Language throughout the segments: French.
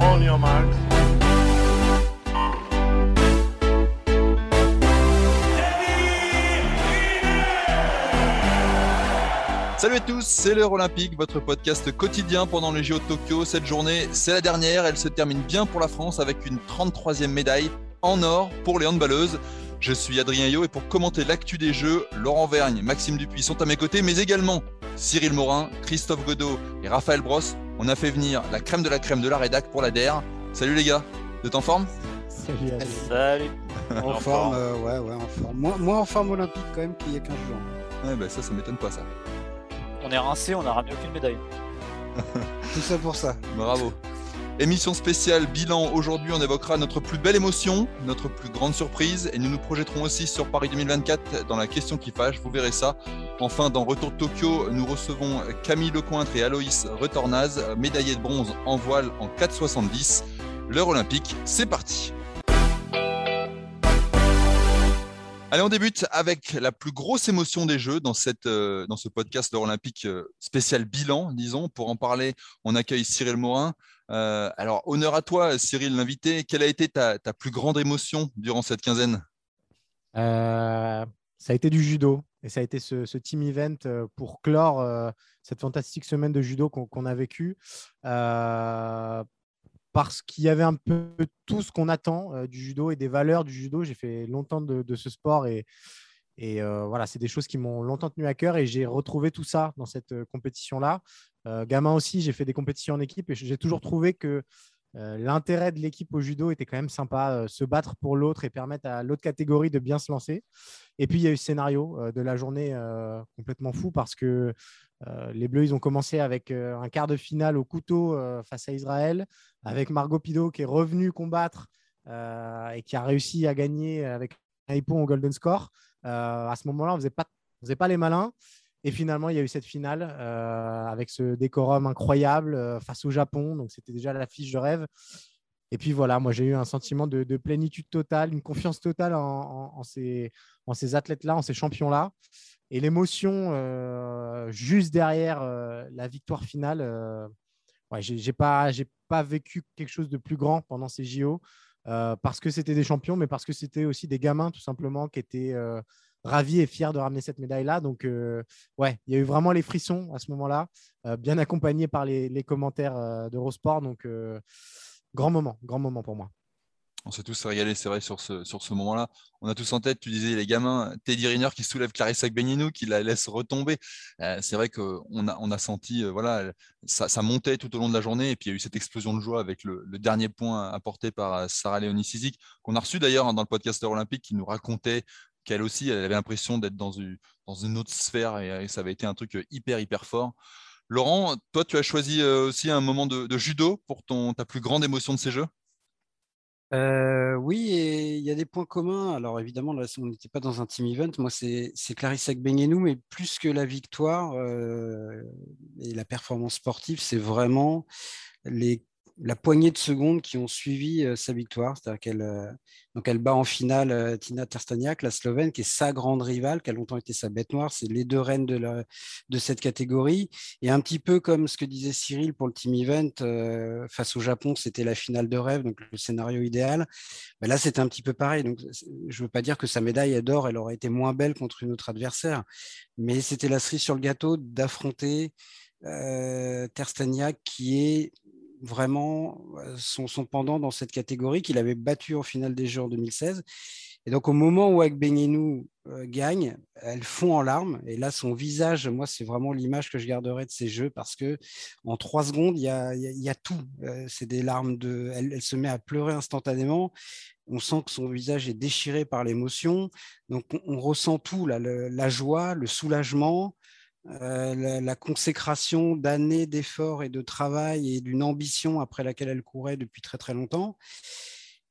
On. Salut à tous, c'est l'heure olympique, votre podcast quotidien pendant les JO de Tokyo. Cette journée, c'est la dernière, elle se termine bien pour la France avec une 33e médaille en or pour les handballeuses. Je suis Adrien Yo et pour commenter l'actu des Jeux, Laurent Vergne, Maxime Dupuis sont à mes côtés, mais également Cyril Morin, Christophe Godot et Raphaël Brosse. On a fait venir la crème de la crème de la rédac pour la DER. Salut les gars, vous êtes en forme? Salut, Alex. Salut. En forme, euh, ouais, ouais, en forme. Moins, moins en forme olympique quand même qu'il y a 15 jours. Ouais, bah ça, ça m'étonne pas ça. On est rincé, on n'a ramené aucune médaille. Tout ça pour ça. Bravo. Émission spéciale bilan. Aujourd'hui, on évoquera notre plus belle émotion, notre plus grande surprise, et nous nous projetterons aussi sur Paris 2024 dans la question qui fâche. Vous verrez ça. Enfin, dans Retour de Tokyo, nous recevons Camille Lecointre et Aloïs Retornaz, médaillés de bronze en voile en 4,70. L'heure olympique, c'est parti. Allez, on débute avec la plus grosse émotion des Jeux dans, cette, euh, dans ce podcast l'heure olympique euh, spécial bilan, disons. Pour en parler, on accueille Cyril Morin. Euh, alors, honneur à toi, Cyril, l'invité. Quelle a été ta, ta, plus grande émotion durant cette quinzaine? Ça a été du judo. Et ça a été ce, team event pour clore cette fantastique semaine de judo qu'on qu a vécue. Euh, parce qu'il y avait un peu tout ce qu'on attend du judo et des valeurs du judo. J'ai fait longtemps de, ce sport et, et voilà, c'est des choses qui m'ont longtemps tenu à cœur et j'ai retrouvé tout ça dans cette compétition-là. Euh, gamin aussi, j'ai fait des compétitions en équipe et j'ai toujours trouvé que euh, l'intérêt de l'équipe au judo était quand même sympa, euh, se battre pour l'autre et permettre à l'autre catégorie de bien se lancer. Et puis, il y a eu ce scénario de la journée complètement fou parce que les Bleus, ils ont commencé avec un quart de finale au couteau face à Israël, avec Margot Pido qui est revenue combattre et qui a réussi à gagner avec un hippon au golden score. à ce moment-là, on ne faisait pas les malins. Et finalement, il y a eu cette finale euh, avec ce décorum incroyable euh, face au Japon. Donc, c'était déjà la fiche de rêve. Et puis voilà, moi, j'ai eu un sentiment de, de, plénitude totale, une confiance totale en, ces, athlètes-là, en ces champions-là. Et l'émotion euh, juste derrière la victoire finale, ouais, j'ai n'ai pas vécu quelque chose de plus grand pendant ces JO. parce que c'était des champions, mais parce que c'était aussi des gamins, tout simplement, qui étaient ravi et fier de ramener cette médaille-là. Donc, euh, ouais, il y a eu vraiment les frissons à ce moment-là, euh, bien accompagné par les, commentaires euh, d'Eurosport. Donc, euh, grand moment, grand moment pour moi. On s'est tous régalés, c'est vrai, sur ce, sur ce moment-là. On a tous en tête, tu disais, les gamins, Teddy Riner qui soulève Clarissa Gbeninou, qui la laisse retomber. Euh, c'est vrai qu'on a, on a senti, voilà, ça, montait tout au long de la journée. Et puis, il y a eu cette explosion de joie avec le, le dernier point apporté par Sarah Léonie Sizik, qu'on a reçu d'ailleurs hein, dans le podcast olympique, qui nous racontait qu'elle aussi, elle avait l'impression d'être dans une, autre sphère et, ça avait été un truc hyper, hyper fort. Laurent, toi, tu as choisi aussi un moment de, judo pour ton, ta plus grande émotion de ces Jeux? Euh, oui, et il y a des points communs. Alors évidemment, là, on n'était pas dans un team event. Moi, c'est Clarissa Gbenienou, mais plus que la victoire euh, et la performance sportive, c'est vraiment les la poignée de secondes qui ont suivi euh, sa victoire. C'est-à-dire qu'elle euh, elle bat en finale euh, Tina Terstaniak, la Slovène, qui est sa grande rivale, qui a longtemps été sa bête noire. C'est les deux reines de, la, de cette catégorie. Et un petit peu comme ce que disait Cyril pour le team event, face au Japon, c'était la finale de rêve, donc le scénario idéal. Ben là, c'était un petit peu pareil. Donc, je ne veux pas dire que sa médaille d'or, elle aurait été moins belle contre une autre adversaire, mais c'était la cerise sur le gâteau d'affronter Terstaniak, qui est vraiment son, pendant dans cette catégorie qu'il avait battu en finale des Jeux en 2016. Et donc, au moment où Agbenienou gagne, elle fond en larmes. Et là, son visage, moi, c'est vraiment l'image que je garderai de ces Jeux parce que en trois secondes, il y a, y a, tout. C'est des larmes de. Elle, se met à pleurer instantanément. On sent que son visage est déchiré par l'émotion. Donc, on, ressent tout, là, la joie, le soulagement, la, la, consécration d'années d'efforts et de travail et d'une ambition après laquelle elle courait depuis très très longtemps.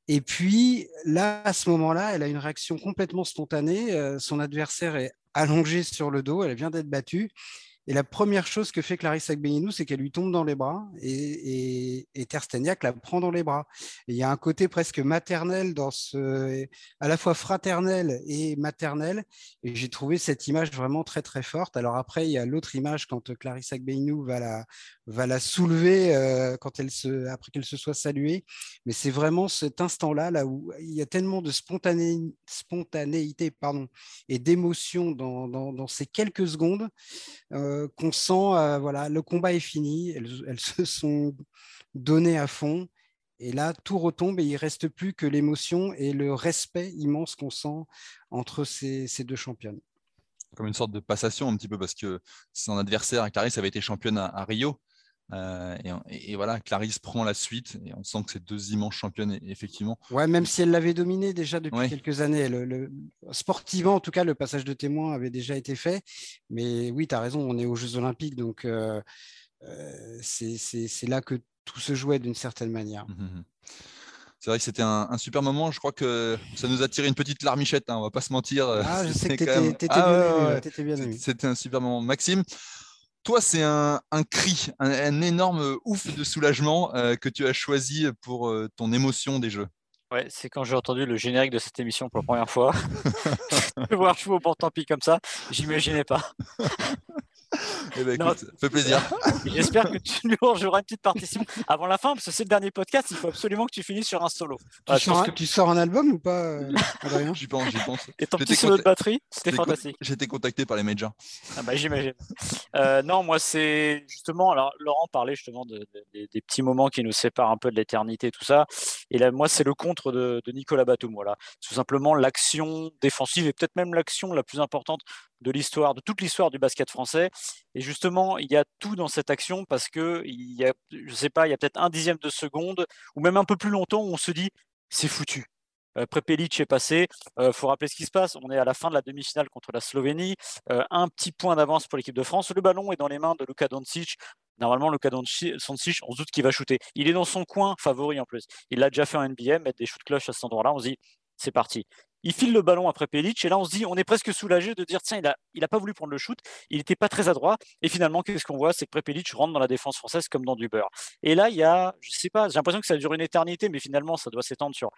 Et puis là, à ce moment-là, elle a une réaction complètement spontanée. son adversaire est allongé sur le dos, elle vient d'être battue. Et la première chose que fait Clarisse Agbenienou, c'est qu'elle lui tombe dans les bras et, et, la prend dans les bras. Il y a un côté presque maternel dans ce, à la fois fraternel et maternel. Et j'ai trouvé cette image vraiment très très forte. Alors après, il y a l'autre image quand Clarisse Agbenienou va la, va la soulever euh, quand elle se, après qu'elle se soit saluée. Mais c'est vraiment cet instant-là, là où il y a tellement de spontané, spontanéité pardon, et d'émotion dans, dans, dans, ces quelques secondes. Euh, qu'on sent, euh, voilà, le combat est fini, elles, se sont données à fond. Et là, tout retombe et il reste plus que l'émotion et le respect immense qu'on sent entre ces, deux championnes. Comme une sorte de passation un petit peu parce que son adversaire, Clarisse, avait été championne à Rio. Euh, et, voilà, Clarisse prend la suite et on sent que c'est deux immenses championnes, effectivement. Ouais, même si elle l'avait dominé déjà depuis quelques années. Le, sportivement, en tout cas, le passage de témoin avait déjà été fait. Mais oui, tu as raison, on est aux Jeux Olympiques, donc euh, euh, c'est là que tout se jouait d'une certaine manière. Mmh, mmh, mmh. C'est vrai que c'était un, super moment. Je crois que ça nous a tiré une petite larmichette, hein, on va pas se mentir. Ah, je sais que tu étais, ah, bien, bien C'était un super moment. Maxime, toi, c'est un, cri, un, énorme ouf de soulagement euh, que tu as choisi pour euh, ton émotion des jeux. Ouais, c'est quand j'ai entendu le générique de cette émission pour la première fois. Voir Chevaux pour tant pis comme ça, j'imaginais pas. Eh ben, écoute, fait plaisir. J'espère que tu nous joueras une petite partition avant la fin, parce que c'est le dernier podcast, il faut absolument que tu finisses sur un solo. Tu, sors, un, album ou pas, euh, Adrien J'y pense, j'y pense. Et ton petit solo de batterie, c'était fantastique. J'ai été contacté par les majors. Ah bah, j'imagine. Euh, non, moi, c'est justement, alors Laurent parlait justement des petits moments qui nous séparent un peu de l'éternité, tout ça. Et là, moi, c'est le contre de, Nicolas Batum. Voilà. Tout simplement l'action défensive et peut-être même l'action la plus importante de l'histoire, de toute l'histoire du basket français. Et justement, il y a tout dans cette action parce que il y a, je sais pas, il y a peut-être un dixième de seconde ou même un peu plus longtemps où on se dit c'est foutu. Euh, Prepelic est passé. Il euh, faut rappeler ce qui se passe. On est à la fin de la demi-finale contre la Slovénie. Euh, un petit point d'avance pour l'équipe de France. Le ballon est dans les mains de Luka Doncic. Normalement, Luka Doncic, on se doute qu'il va shooter. Il est dans son coin favori en plus. Il l'a déjà fait en NBA, mettre des shoots cloches à cet endroit-là. On se dit, c'est parti. Il file le ballon après Pelic et là on se dit, on est presque soulagé de dire tiens, il a, il a pas voulu prendre le shoot, il n'était pas très adroit et finalement qu'est-ce qu'on voit, c'est que Prepelic rentre dans la défense française comme dans du beurre. Et là il y a, je sais pas, j'ai l'impression que ça dure une éternité, mais finalement ça doit s'étendre sur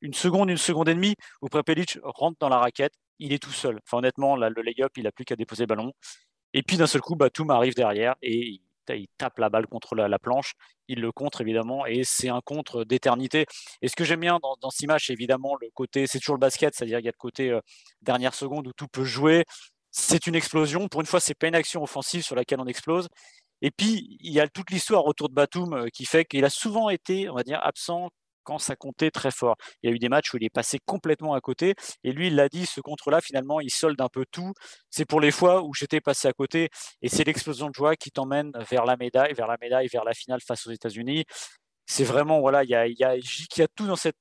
une seconde, une seconde et demie où Prepelic rentre dans la raquette, il est tout seul. Enfin honnêtement, là, le lay-up, il a plus qu'à déposer le ballon. Et puis d'un seul coup, Batum arrive derrière et il tape la balle contre la, planche, il le contre évidemment, et c'est un contre d'éternité. Et ce que j'aime bien dans, dans, ce match, évidemment, le côté, c'est toujours le basket, c'est-à-dire qu'il y a le côté euh, dernière seconde où tout peut jouer. C'est une explosion. Pour une fois, c'est pas une action offensive sur laquelle on explose. Et puis, il y a toute l'histoire autour de Batum euh, qui fait qu'il a souvent été, on va dire, absent ça comptait très fort. Il y a eu des matchs où il est passé complètement à côté. Et lui, il l'a dit, ce contre-là, finalement, il solde un peu tout. C'est pour les fois où j'étais passé à côté. Et c'est l'explosion de joie qui t'emmène vers la médaille, vers la médaille, vers la finale face aux États-Unis. C'est vraiment, voilà, il y a, a tout dans cette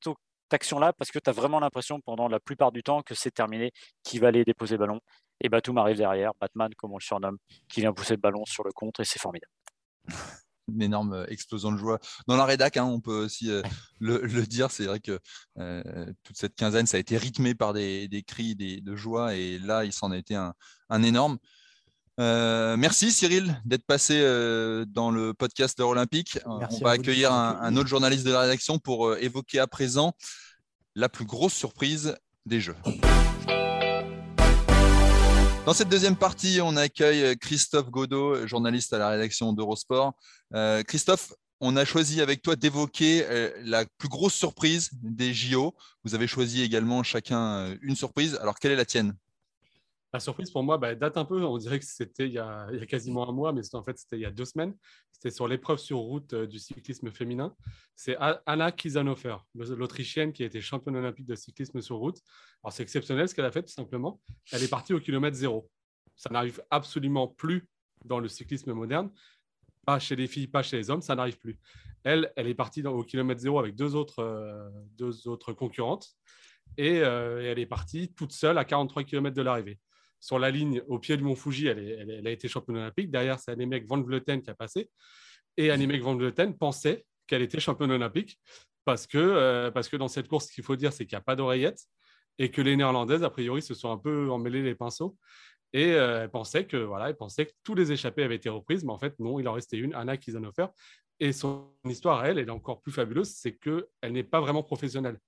action-là parce que tu as vraiment l'impression pendant la plupart du temps que c'est terminé, qu'il va aller déposer le ballon. Et Batum arrive derrière, Batman, comme on le surnomme, qui vient pousser le ballon sur le contre et c'est formidable une énorme euh, explosion de joie. Dans la rédac, hein, on peut aussi euh, le, dire, c'est vrai que euh, toute cette quinzaine, ça a été rythmé par des, cris de joie, et là, il s'en a été un, énorme. merci Cyril d'être passé dans le podcast de Olympique. on va accueillir un, autre journaliste de la rédaction pour évoquer à présent la plus grosse surprise des Jeux. Dans cette deuxième partie, on accueille euh, Christophe Godot, journaliste à la rédaction d'Eurosport. Euh, Christophe, on a choisi avec toi d'évoquer euh, la plus grosse surprise des JO. Vous avez choisi également chacun une surprise. Alors, quelle est la tienne? La surprise pour moi bah, date un peu, on dirait que c'était il, y a quasiment un mois, mais en fait c'était il y a deux semaines. C'était sur l'épreuve sur route du cyclisme féminin. C'est Anna Kizanofer, l'Autrichienne qui a été championne olympique de cyclisme sur route. Alors c'est exceptionnel ce qu'elle a fait tout simplement. Elle est partie au kilomètre zéro. Ça n'arrive absolument plus dans le cyclisme moderne. Pas chez les filles, pas chez les hommes, ça n'arrive plus. Elle, elle est partie au kilomètre zéro avec deux autres, euh, concurrentes. Et, euh, et, elle est partie toute seule à 43 km de l'arrivée. Sur la ligne au pied du Mont Fuji, elle, a été championne olympique. Derrière, c'est Annemiek van Vleuten qui a passé. Et Annemiek van Vleuten pensait qu'elle était championne olympique parce que, euh, parce que dans cette course, ce qu'il faut dire, c'est qu'il n'y a pas d'oreillette et que les Néerlandaises, a priori, se sont un peu emmêlées les pinceaux. Et euh, elle pensait que voilà, elle pensait que tous les échappées avaient été reprises, mais en fait non, il en restait une, Anna Kizanofer. Et son histoire, elle, elle est encore plus fabuleuse, c'est qu'elle n'est pas vraiment professionnelle.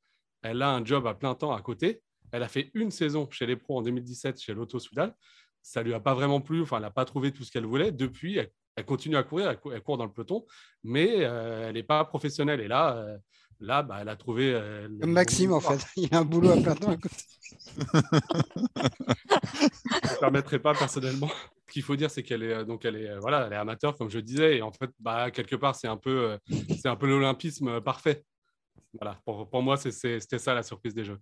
Elle a un job à plein temps à côté. Elle a fait une saison chez les pros en 2017 chez l'Auto Soudal. Ça lui a pas vraiment plu, enfin, elle n'a pas trouvé tout ce qu'elle voulait. Depuis, elle, continue à courir, elle, court dans le peloton, mais euh, elle n'est pas professionnelle. Et là, euh, là bah, elle a trouvé. Comme Maxime, en fait, il a un boulot à plein temps à côté. ne permettrait pas personnellement. Ce qu'il faut dire, c'est qu'elle est euh, donc elle est euh, voilà, elle est amateur comme je disais, et en fait, bah, quelque part, c'est un peu euh, c'est un peu l'olympisme parfait. Voilà, pour, pour moi, c'était ça la surprise des Jeux.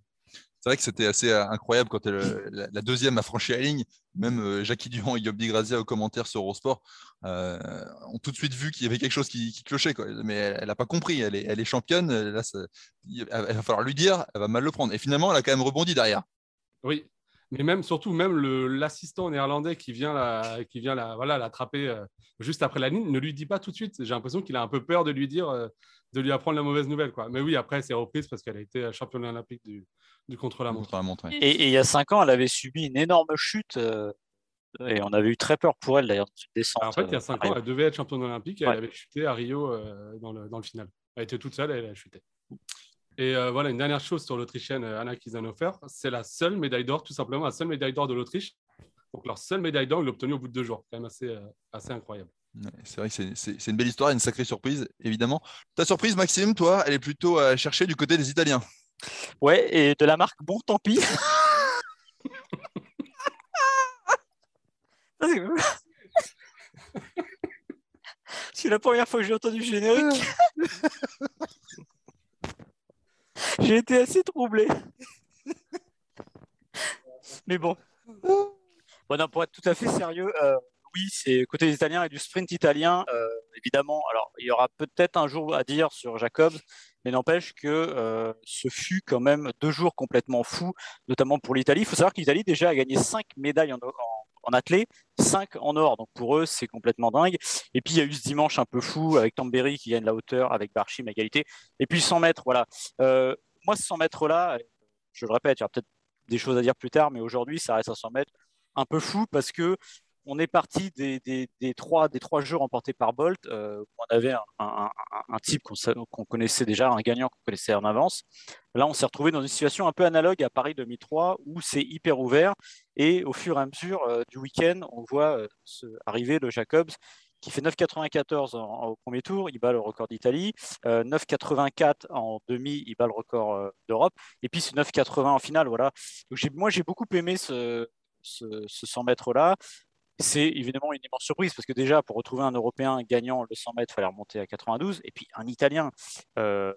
C'est vrai que c'était assez incroyable quand elle, la, deuxième a franchi la ligne. Même Jackie Durand et Yobdi Grazia aux commentaires sur Eurosport ont tout de suite vu qu'il y avait quelque chose qui, clochait. Mais elle n'a pas compris. Elle est, championne. Il va falloir lui dire. Elle va mal le prendre. Et finalement, elle a quand même rebondi derrière. Oui, mais même surtout même l'assistant néerlandais qui vient la, voilà l'attraper euh, juste après la ligne ne lui dit pas tout de suite. J'ai l'impression qu'il a un peu peur de lui dire, euh, de lui apprendre la mauvaise nouvelle. Mais oui, après c'est reprise parce qu'elle a été championne olympique du, du contre-la-montre. et, il y a cinq ans, elle avait subi une énorme chute. Euh, et on avait eu très peur pour elle d'ailleurs dans une descente. en fait, il y a cinq ans, elle devait être championne olympique et elle avait chuté à Rio dans, le, dans le final. Elle était toute seule et elle a chuté. Et euh, voilà, une dernière chose sur l'Autrichienne euh, Anna Kizanofer, c'est la seule médaille d'or, tout simplement, la seule médaille d'or de l'Autriche. Donc leur seule médaille d'or, ils l'ont obtenue au bout de deux jours. Quand même assez, euh, assez incroyable. c'est vrai que c'est une belle histoire, une sacrée surprise, évidemment. Ta surprise, Maxime, toi, elle est plutôt à chercher du côté des Italiens. Ouais, et de la marque Bon Tant pis. c'est la première fois que j'ai entendu le générique. J'ai été assez troublé. Mais bon. Bon, pour être tout à fait sérieux, euh, oui, c'est côté des Italiens et du sprint italien, euh, évidemment. Alors, il y aura peut-être un jour à dire sur Jacobs, mais n'empêche que euh, ce fut quand même deux jours complètement fous, notamment pour l'Italie. Il faut savoir que l'Italie déjà a gagné cinq médailles en, en athlée, 5 en or. Donc pour eux, c'est complètement dingue. Et puis il y a eu ce dimanche un peu fou avec Tamberi qui gagne la hauteur, avec Barchim égalité. Et puis 100 mètres, voilà. Euh, moi, ce 100 mètres-là, je le répète, il y aura peut-être des choses à dire plus tard, mais aujourd'hui, ça reste à 100 mètres un peu fou parce que on est parti des, trois, des trois jeux remportés par Bolt. Euh, on avait un, type qu'on connaissait déjà, un gagnant qu'on connaissait en avance. Là, on s'est retrouvé dans une situation un peu analogue à Paris 2003 où c'est hyper ouvert. Et au fur et à mesure euh, du week-end, on voit euh, arriver le Jacobs qui fait 9,94 au premier tour, il bat le record d'Italie. 9,84 en demi, il bat le record d'Europe. Et puis c'est 9,80 en finale. Voilà. Moi, j'ai beaucoup aimé ce, ce, ce 100 mètres là c'est évidemment une immense surprise parce que déjà, pour retrouver un Européen gagnant le 100 mètres, il fallait remonter à 92. Et puis un Italien, euh,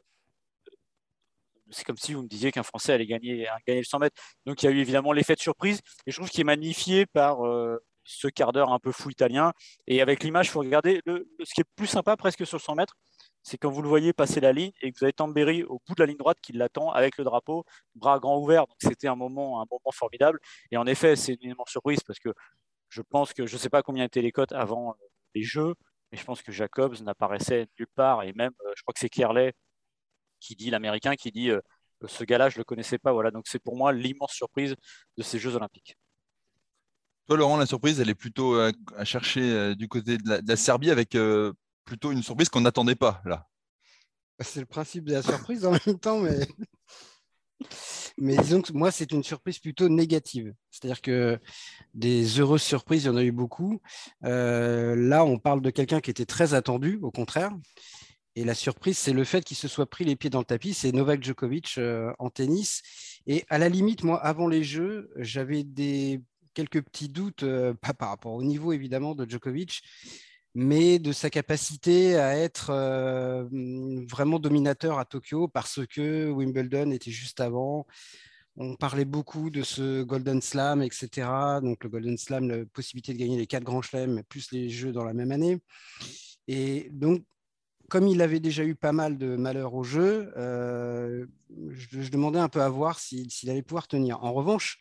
c'est comme si vous me disiez qu'un Français allait gagner, gagner le 100 mètres. Donc il y a eu évidemment l'effet de surprise. Et je trouve qu'il est magnifié par euh, ce quart d'heure un peu fou italien. Et avec l'image, il faut regarder ce qui est plus sympa presque sur le 100 mètres. C'est quand vous le voyez passer la ligne et que vous avez Tambéry au bout de la ligne droite qui l'attend avec le drapeau, bras grands ouverts. Donc c'était un moment, un moment formidable. Et en effet, c'est une immense surprise parce que je pense que je ne sais pas combien étaient les cotes avant euh, les jeux, mais je pense que Jacobs n'apparaissait nulle part. Et même, euh, je crois que c'est Kerley qui dit, l'américain, qui dit euh, ce gars-là, je ne le connaissais pas. Voilà. Donc c'est pour moi l'immense surprise de ces Jeux Olympiques. Toi, Laurent, la surprise, elle est plutôt à chercher du côté de la, Serbie avec plutôt une surprise qu'on n'attendait pas là. C'est le principe de la surprise en même temps, mais mais disons moi, c'est une surprise plutôt négative. C'est-à-dire que des heureuses surprises, il y en a eu beaucoup. Euh, là, on parle de quelqu'un qui était très attendu, au contraire. Et la surprise, c'est le fait qu'il se soit pris les pieds dans le tapis. C'est Novak Djokovic euh, en tennis. Et à la limite, moi, avant les Jeux, j'avais des quelques petits doutes, euh, pas par rapport au niveau évidemment de Djokovic, mais de sa capacité à être euh, vraiment dominateur à Tokyo parce que Wimbledon était juste avant. On parlait beaucoup de ce Golden Slam, etc. Donc le Golden Slam, la possibilité de gagner les quatre grands chelems, plus les jeux dans la même année. Et donc, comme il avait déjà eu pas mal de malheurs au jeu, euh, je, demandais un peu à voir s'il allait pouvoir tenir. En revanche,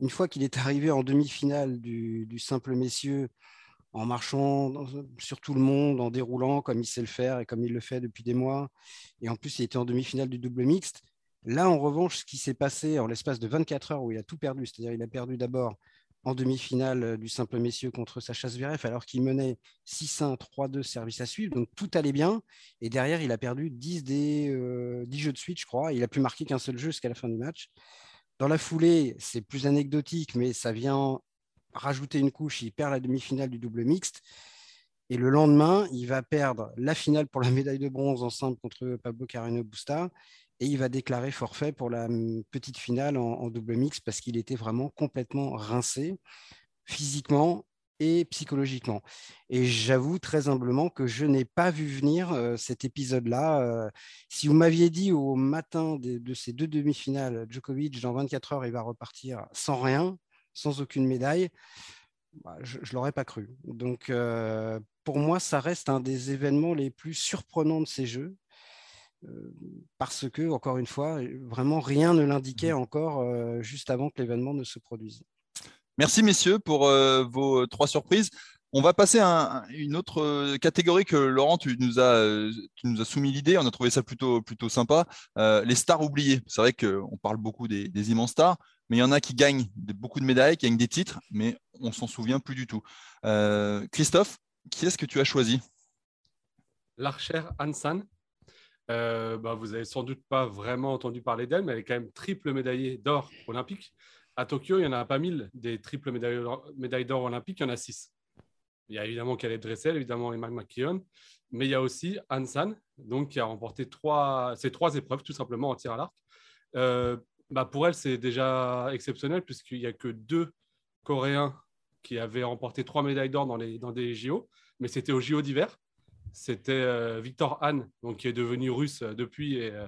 une fois qu'il est arrivé en demi-finale du, simple messieurs, en marchant sur tout le monde, en déroulant comme il sait le faire et comme il le fait depuis des mois, et en plus il était en demi-finale du double mixte, Là, en revanche, ce qui s'est passé en l'espace de 24 heures où il a tout perdu, c'est-à-dire il a perdu d'abord en demi-finale euh, du simple messieurs contre Sacha Zverev alors qu'il menait 6-1, 3-2 service à suivre, donc tout allait bien. Et derrière, il a perdu 10 des 10 euh, jeux de suite, je crois. Il a plus marqué qu'un seul jeu jusqu'à la fin du match. Dans la foulée, c'est plus anecdotique, mais ça vient rajouter une couche. Il perd la demi-finale du double mixte. Et le lendemain, il va perdre la finale pour la médaille de bronze ensemble contre Pablo Carreno Busta et il va déclarer forfait pour la petite finale en, double mix parce qu'il était vraiment complètement rincé physiquement et psychologiquement. Et j'avoue très humblement que je n'ai pas vu venir euh, cet épisode-là. Euh, si vous m'aviez dit au matin de, ces deux demi-finales, Djokovic, dans 24 heures, il va repartir sans rien, sans aucune médaille, bah, je ne l'aurais pas cru. Donc, euh, pour moi, ça reste un des événements les plus surprenants de ces jeux. Euh, parce que, encore une fois, vraiment rien ne l'indiquait encore euh, juste avant que l'événement ne se produise. Merci messieurs pour vos trois surprises. On va passer à une autre catégorie que Laurent, tu nous as, soumis l'idée. On a trouvé ça plutôt, sympa. les stars oubliées. C'est vrai qu'on parle beaucoup des, immenses stars, mais il y en a qui gagnent beaucoup de médailles, qui gagnent des titres, mais on s'en souvient plus du tout. Christophe, qui est-ce que tu as choisi? L'archer Hansan, euh, bah, vous n'avez sans doute pas vraiment entendu parler d'elle, mais elle est quand même triple médaillée d'or olympique. À Tokyo, il n'y en a pas mille des triples médailles d'or olympiques, il y en a six. Il y a évidemment Caleb Dressel, évidemment Emma McKeon, mais il y a aussi Hansan, donc qui a remporté trois, ces trois épreuves tout simplement en tir à l'arc. Euh, bah, pour elle, c'est déjà exceptionnel puisqu'il n'y a que deux Coréens qui avaient remporté trois médailles d'or dans, des JO, mais c'était aux JO d'hiver c'était euh, Victor Han, donc, qui est devenu russe euh, depuis, et, euh,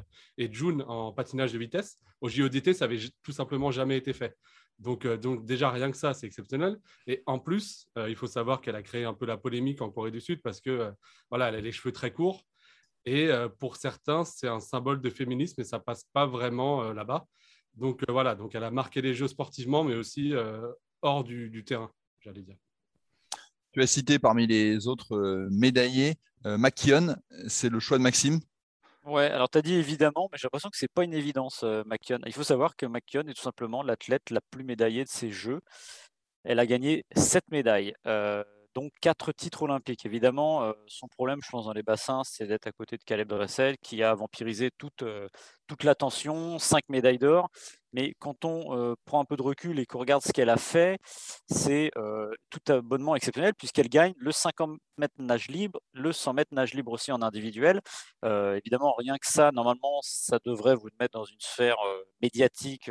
June en patinage de vitesse. Au JODT, ça avait tout simplement jamais été fait. Donc, donc déjà, rien que ça, c'est exceptionnel. Et en plus, il faut savoir qu'elle a créé un peu la polémique en Corée du Sud parce que voilà, elle a les cheveux très courts. Et pour certains, c'est un symbole de féminisme et ça passe pas vraiment là-bas. Donc voilà, donc elle a marqué les jeux sportivement, mais aussi hors du, terrain, j'allais dire. Tu as cité parmi les autres médaillés euh, c'est le choix de Maxime? Ouais, alors tu as dit évidemment, mais j'ai l'impression que ce n'est pas une évidence, euh, Il faut savoir que McKeon est tout simplement l'athlète la plus médaillée de ces Jeux. Elle a gagné sept médailles. Euh, donc quatre titres olympiques. Évidemment, euh, son problème, je pense, dans les bassins, c'est d'être à côté de Caleb Dressel, qui a vampirisé toute, euh, toute l'attention, cinq médailles d'or. Mais quand on euh, prend un peu de recul et qu'on regarde ce qu'elle a fait, c'est tout abonnement exceptionnel, puisqu'elle gagne le 50 mètres nage libre, le 100 mètres nage libre aussi en individuel. évidemment, rien que ça, normalement, ça devrait vous mettre dans une sphère médiatique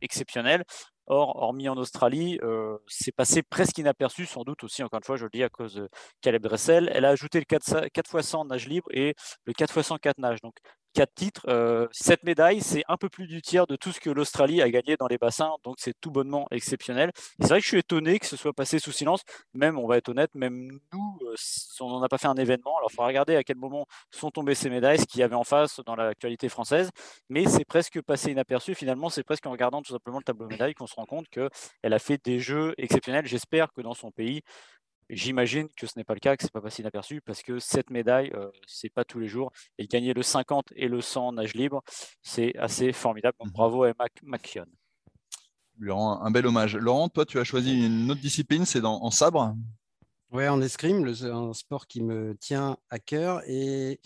exceptionnelle. Or, hormis en Australie, euh, c'est passé presque inaperçu, sans doute aussi, encore une fois, je le dis, à cause de Caleb Dressel. Elle a ajouté le 4, 4 x 100 nage libre et le 4 x 100 4 nage. Quatre titres, euh, cette médaille, c'est un peu plus du tiers de tout ce que l'Australie a gagné dans les bassins, donc c'est tout bonnement exceptionnel. C'est vrai que je suis étonné que ce soit passé sous silence, même, on va être honnête, même nous, euh, on n'en a pas fait un événement, alors il faudra regarder à quel moment sont tombées ces médailles, ce qu'il y avait en face dans l'actualité française, mais c'est presque passé inaperçu, finalement, c'est presque en regardant tout simplement le tableau de médailles qu'on se rend compte qu'elle a fait des jeux exceptionnels. J'espère que dans son pays, J'imagine que ce n'est pas le cas, que ce n'est pas passé inaperçu, parce que cette médaille, euh, ce n'est pas tous les jours. Et gagner le 50 et le 100 nage libre, c'est assez formidable. Donc, mmh bravo à Mac McKeon. Lui rend un bel hommage. Laurent, toi, tu as choisi une autre discipline, c'est en sabre? Oui, en escrime, un sport qui me tient à cœur. Et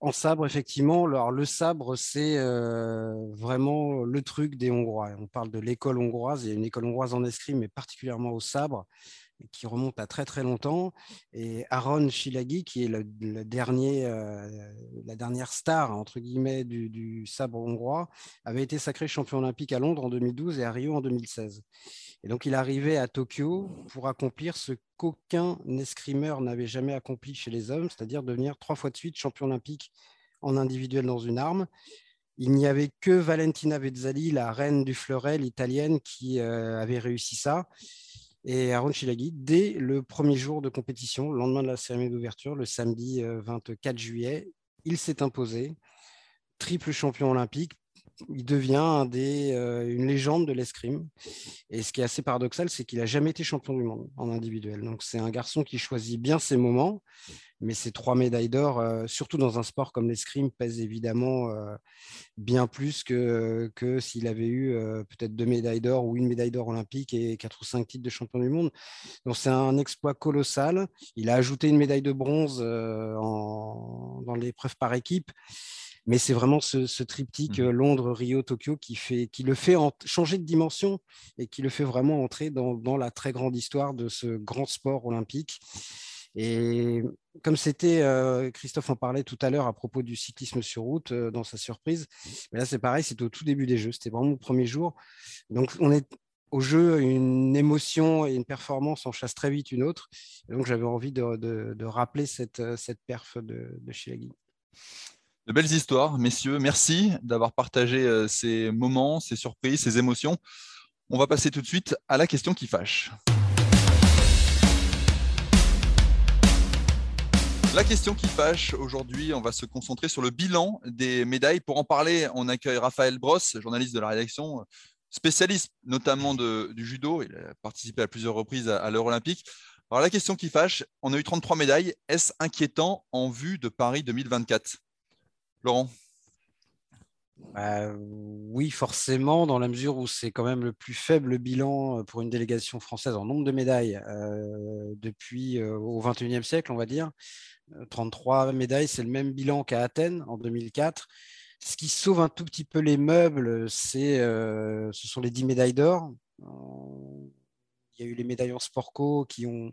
en sabre, effectivement, alors, le sabre, c'est euh, vraiment le truc des Hongrois. On parle de l'école hongroise. Il y a une école hongroise en escrime, mais particulièrement au sabre qui remonte à très très longtemps. Et Aaron Shilagi, qui est le, dernier, euh, la dernière star entre guillemets du, sabre hongrois, avait été sacré champion olympique à Londres en 2012 et à Rio en 2016. Et donc il arrivait à Tokyo pour accomplir ce qu'aucun escrimeur n'avait jamais accompli chez les hommes, c'est-à-dire devenir trois fois de suite champion olympique en individuel dans une arme. Il n'y avait que Valentina Vezzali, la reine du fleuret, l'italienne, qui euh, avait réussi ça. Et Aaron Chilagi, dès le premier jour de compétition, le lendemain de la cérémonie d'ouverture, le samedi 24 euh, juillet, il s'est imposé, triple champion olympique, il devient des, une légende de l'escrime. Et ce qui est assez paradoxal, c'est qu'il n'a jamais été champion du monde en individuel. Donc c'est un garçon qui choisit bien ses moments, mais ces trois médailles d'or, surtout dans un sport comme l'escrime, pèsent évidemment bien plus que, que s'il avait eu peut-être deux médailles d'or ou une médaille d'or olympique et quatre ou cinq titres de champion du monde. Donc c'est un exploit colossal. Il a ajouté une médaille de bronze dans l'épreuve par équipe. Mais c'est vraiment ce, triptyque mmh euh, Londres, Rio, Tokyo qui, fait, qui le fait changer de dimension et qui le fait vraiment entrer dans, la très grande histoire de ce grand sport olympique. Et comme c'était, euh, Christophe en parlait tout à l'heure à propos du cyclisme sur route euh, dans sa surprise, mais là c'est pareil, c'était au tout début des Jeux, c'était vraiment le premier jour. Donc on est au jeu, une émotion et une performance en chasse très vite une autre. donc j'avais envie de, rappeler cette, cette perf de, de Shilagi. De belles histoires, messieurs. Merci d'avoir partagé euh, ces moments, ces surprises, ces émotions. On va passer tout de suite à la question qui fâche. La question qui fâche, aujourd'hui, on va se concentrer sur le bilan des médailles. Pour en parler, on accueille Raphaël Brosse, journaliste de la rédaction, spécialiste notamment du judo. Il a participé à plusieurs reprises à, l'Euro olympique. Alors la question qui fâche, on a eu 33 médailles. Est-ce inquiétant en vue de Paris 2024 Bah, oui, forcément, dans la mesure où c'est quand même le plus faible bilan euh, pour une délégation française en nombre de médailles euh, depuis euh, au XXIe siècle, on va dire. 33 médailles, c'est le même bilan qu'à Athènes en 2004. Ce qui sauve un tout petit peu les meubles, c'est, ce sont les 10 médailles d'or. Il y a eu les médailles en Sportco qui ont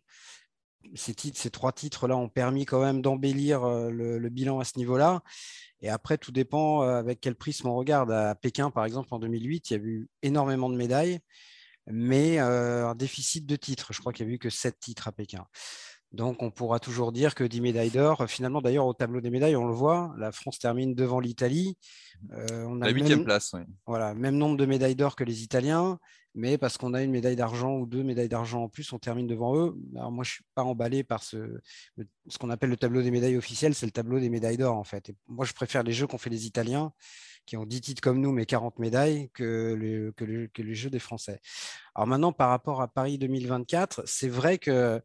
ces, titres, ces trois titres-là ont permis quand même d'embellir le, bilan à ce niveau-là. Et après, tout dépend euh, avec quel prisme on regarde. À Pékin, par exemple, en 2008, il y a eu énormément de médailles, mais euh, un déficit de titres. Je crois qu'il n'y a eu que sept titres à Pékin. Donc, on pourra toujours dire que 10 médailles d'or. Finalement, d'ailleurs, au tableau des médailles, on le voit, la France termine devant l'Italie. Euh, on a la huitième place. Oui. Voilà, même nombre de médailles d'or que les Italiens mais parce qu'on a une médaille d'argent ou deux médailles d'argent en plus, on termine devant eux. Alors moi, je suis pas emballé par ce, qu'on appelle le tableau des médailles officielles, c'est le tableau des médailles d'or en fait. moi, je préfère les jeux qu'ont fait les Italiens, qui ont 10 titres comme nous, mais 40 médailles, que, que, que les jeux des Français. Alors maintenant, par rapport à Paris 2024, c'est vrai que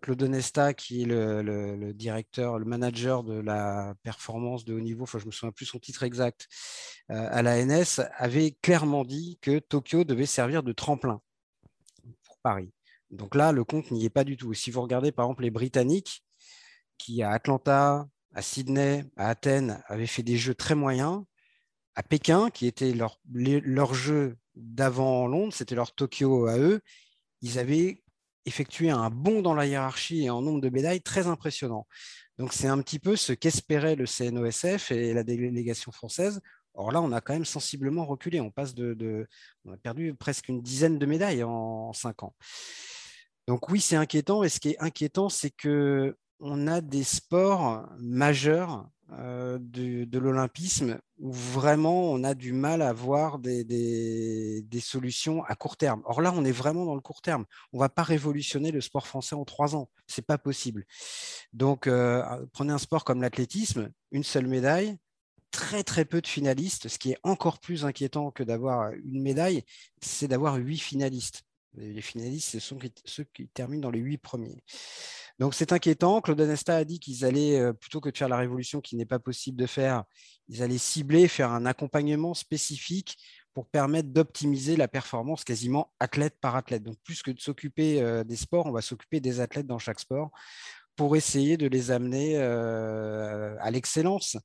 Claude Nesta, qui est le, directeur, le manager de la performance de haut niveau, enfin, je me souviens plus son titre exact, euh, à la NS, avait clairement dit que Tokyo devait servir de tremplin pour Paris. Donc là, le compte n'y est pas du tout. Si vous regardez par exemple les Britanniques, qui à Atlanta, à Sydney, à Athènes, avaient fait des jeux très moyens, à Pékin, qui était leur, leur jeu d'avant Londres, c'était leur Tokyo à eux, ils avaient effectuer un bond dans la hiérarchie et en nombre de médailles très impressionnant. Donc c'est un petit peu ce qu'espérait le CNOSF et la délégation française. Or là, on a quand même sensiblement reculé. On passe de, on a perdu presque une dizaine de médailles en, cinq ans. Donc oui, c'est inquiétant. Et ce qui est inquiétant, c'est que on a des sports majeurs euh, de, l'olympisme où vraiment on a du mal à voir des, des, solutions à court terme. Or là, on est vraiment dans le court terme. On ne va pas révolutionner le sport français en trois ans. Ce n'est pas possible. Donc, euh, prenez un sport comme l'athlétisme, une seule médaille, très très peu de finalistes. Ce qui est encore plus inquiétant que d'avoir une médaille, c'est d'avoir huit finalistes. Les finalistes, ce sont ceux qui terminent dans les huit premiers. Donc c'est inquiétant. Claude Anesta a dit qu'ils allaient, euh, plutôt que de faire la révolution qui n'est pas possible de faire, ils allaient cibler, faire un accompagnement spécifique pour permettre d'optimiser la performance quasiment athlète par athlète. Donc plus que de s'occuper euh, des sports, on va s'occuper des athlètes dans chaque sport pour essayer de les amener euh, à l'excellence.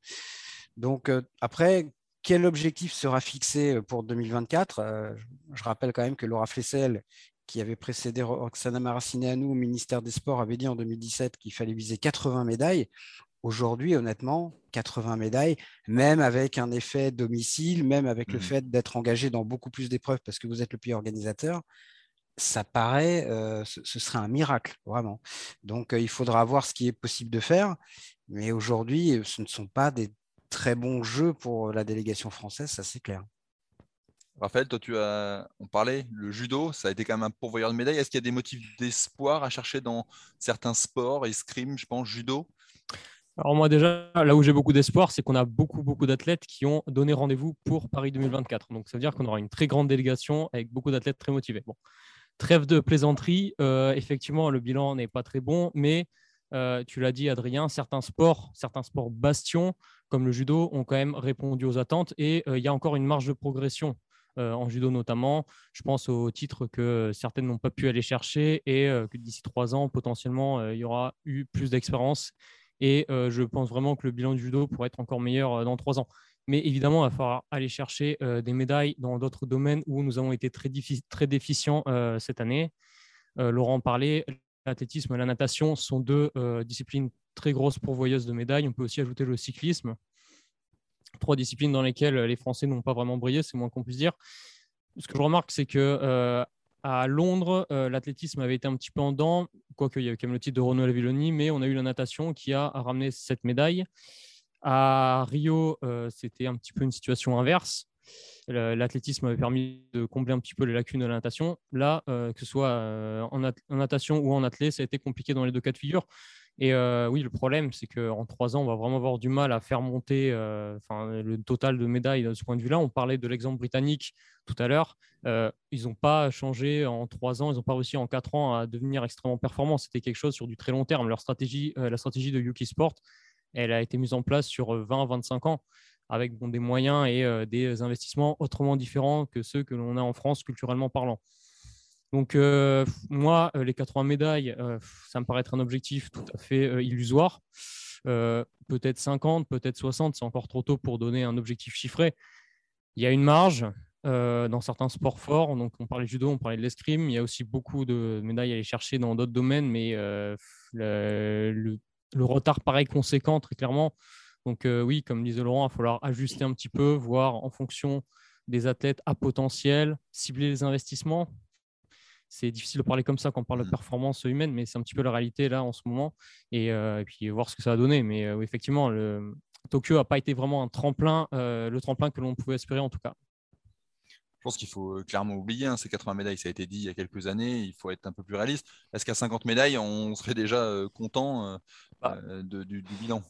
Donc après, quel objectif sera fixé pour 2024 Je rappelle quand même que Laura Flessel, qui avait précédé Roxana Maracineanu au ministère des Sports, avait dit en 2017 qu'il fallait viser 80 médailles. Aujourd'hui, honnêtement, 80 médailles, même avec un effet domicile, même avec le mmh. fait d'être engagé dans beaucoup plus d'épreuves parce que vous êtes le pays organisateur, ça paraît, euh, ce, serait un miracle, vraiment. Donc, euh, il faudra voir ce qui est possible de faire. Mais aujourd'hui, ce ne sont pas des très bons jeux pour la délégation française, ça c'est clair. Raphaël, toi, tu as, on parlait, le judo, ça a été quand même un pourvoyeur de médailles. Est-ce qu'il y a des motifs d'espoir à chercher dans certains sports, escrime, je pense, judo? Alors moi déjà, là où j'ai beaucoup d'espoir, c'est qu'on a beaucoup, beaucoup d'athlètes qui ont donné rendez-vous pour Paris 2024. Donc ça veut dire qu'on aura une très grande délégation avec beaucoup d'athlètes très motivés. Trêve de plaisanterie, euh, effectivement, le bilan n'est pas très bon, mais euh, tu l'as dit, Adrien, certains sports, certains sports bastions, comme le judo, ont quand même répondu aux attentes et euh, il y a encore une marge de progression. En judo notamment. Je pense aux titres que certaines n'ont pas pu aller chercher et que d'ici trois ans, potentiellement, il y aura eu plus d'expérience. Et je pense vraiment que le bilan du judo pourrait être encore meilleur dans trois ans. Mais évidemment, il va falloir aller chercher des médailles dans d'autres domaines où nous avons été très, déficients cette année. Laurent parlait, l'athlétisme et la natation sont deux euh, disciplines très grosses pourvoyeuses de médailles. On peut aussi ajouter le cyclisme. Trois disciplines dans lesquelles les Français n'ont pas vraiment brillé, c'est moins qu'on puisse dire. Ce que je remarque, c'est que euh, à Londres, euh, l'athlétisme avait été un petit peu en dents, quoique il y avait quand même le titre de Renaud Lavilloni, mais on a eu la natation qui a ramené cette médaille. À Rio, c'était un petit peu une situation inverse. L'athlétisme avait permis de combler un petit peu les lacunes de la natation. Là, euh, que ce soit euh, en, natation ou en athlète, ça a été compliqué dans les deux cas de figure. Et euh, oui, le problème, c'est qu'en trois ans, on va vraiment avoir du mal à faire monter le total de médailles de ce point de vue-là. On parlait de l'exemple britannique tout à l'heure. ils n'ont pas changé en trois ans, ils n'ont pas réussi en quatre ans à devenir extrêmement performants. C'était quelque chose sur du très long terme. Leur stratégie, la stratégie de Yuki Sport, elle a été mise en place sur 20-25 ans avec des moyens et euh, des investissements autrement différents que ceux que l'on a en France culturellement parlant. Donc euh, moi, euh, les 80 médailles, ça me paraît être un objectif tout à fait illusoire. peut-être 50, peut-être 60, c'est encore trop tôt pour donner un objectif chiffré. Il y a une marge dans certains sports forts. Donc on parlait du judo, on parlait de l'escrime. Il y a aussi beaucoup de médailles à aller chercher dans d'autres domaines, mais le, le, retard paraît conséquent, très clairement. Donc euh, oui, comme disait Laurent, il va falloir ajuster un petit peu, voir en fonction des athlètes à potentiel, cibler les investissements. C'est difficile de parler comme ça quand on parle de mmh. performance humaine, mais c'est un petit peu la réalité là en ce moment. Et, euh, puis voir ce que ça va donner. Mais euh, effectivement, le... Tokyo n'a pas été vraiment un tremplin, le tremplin que l'on pouvait espérer en tout cas. Je pense qu'il faut clairement oublier hein, ces 80 médailles. Ça a été dit il y a quelques années. Il faut être un peu plus réaliste. Est-ce qu'à 50 médailles, on serait déjà content bah. du, bilan?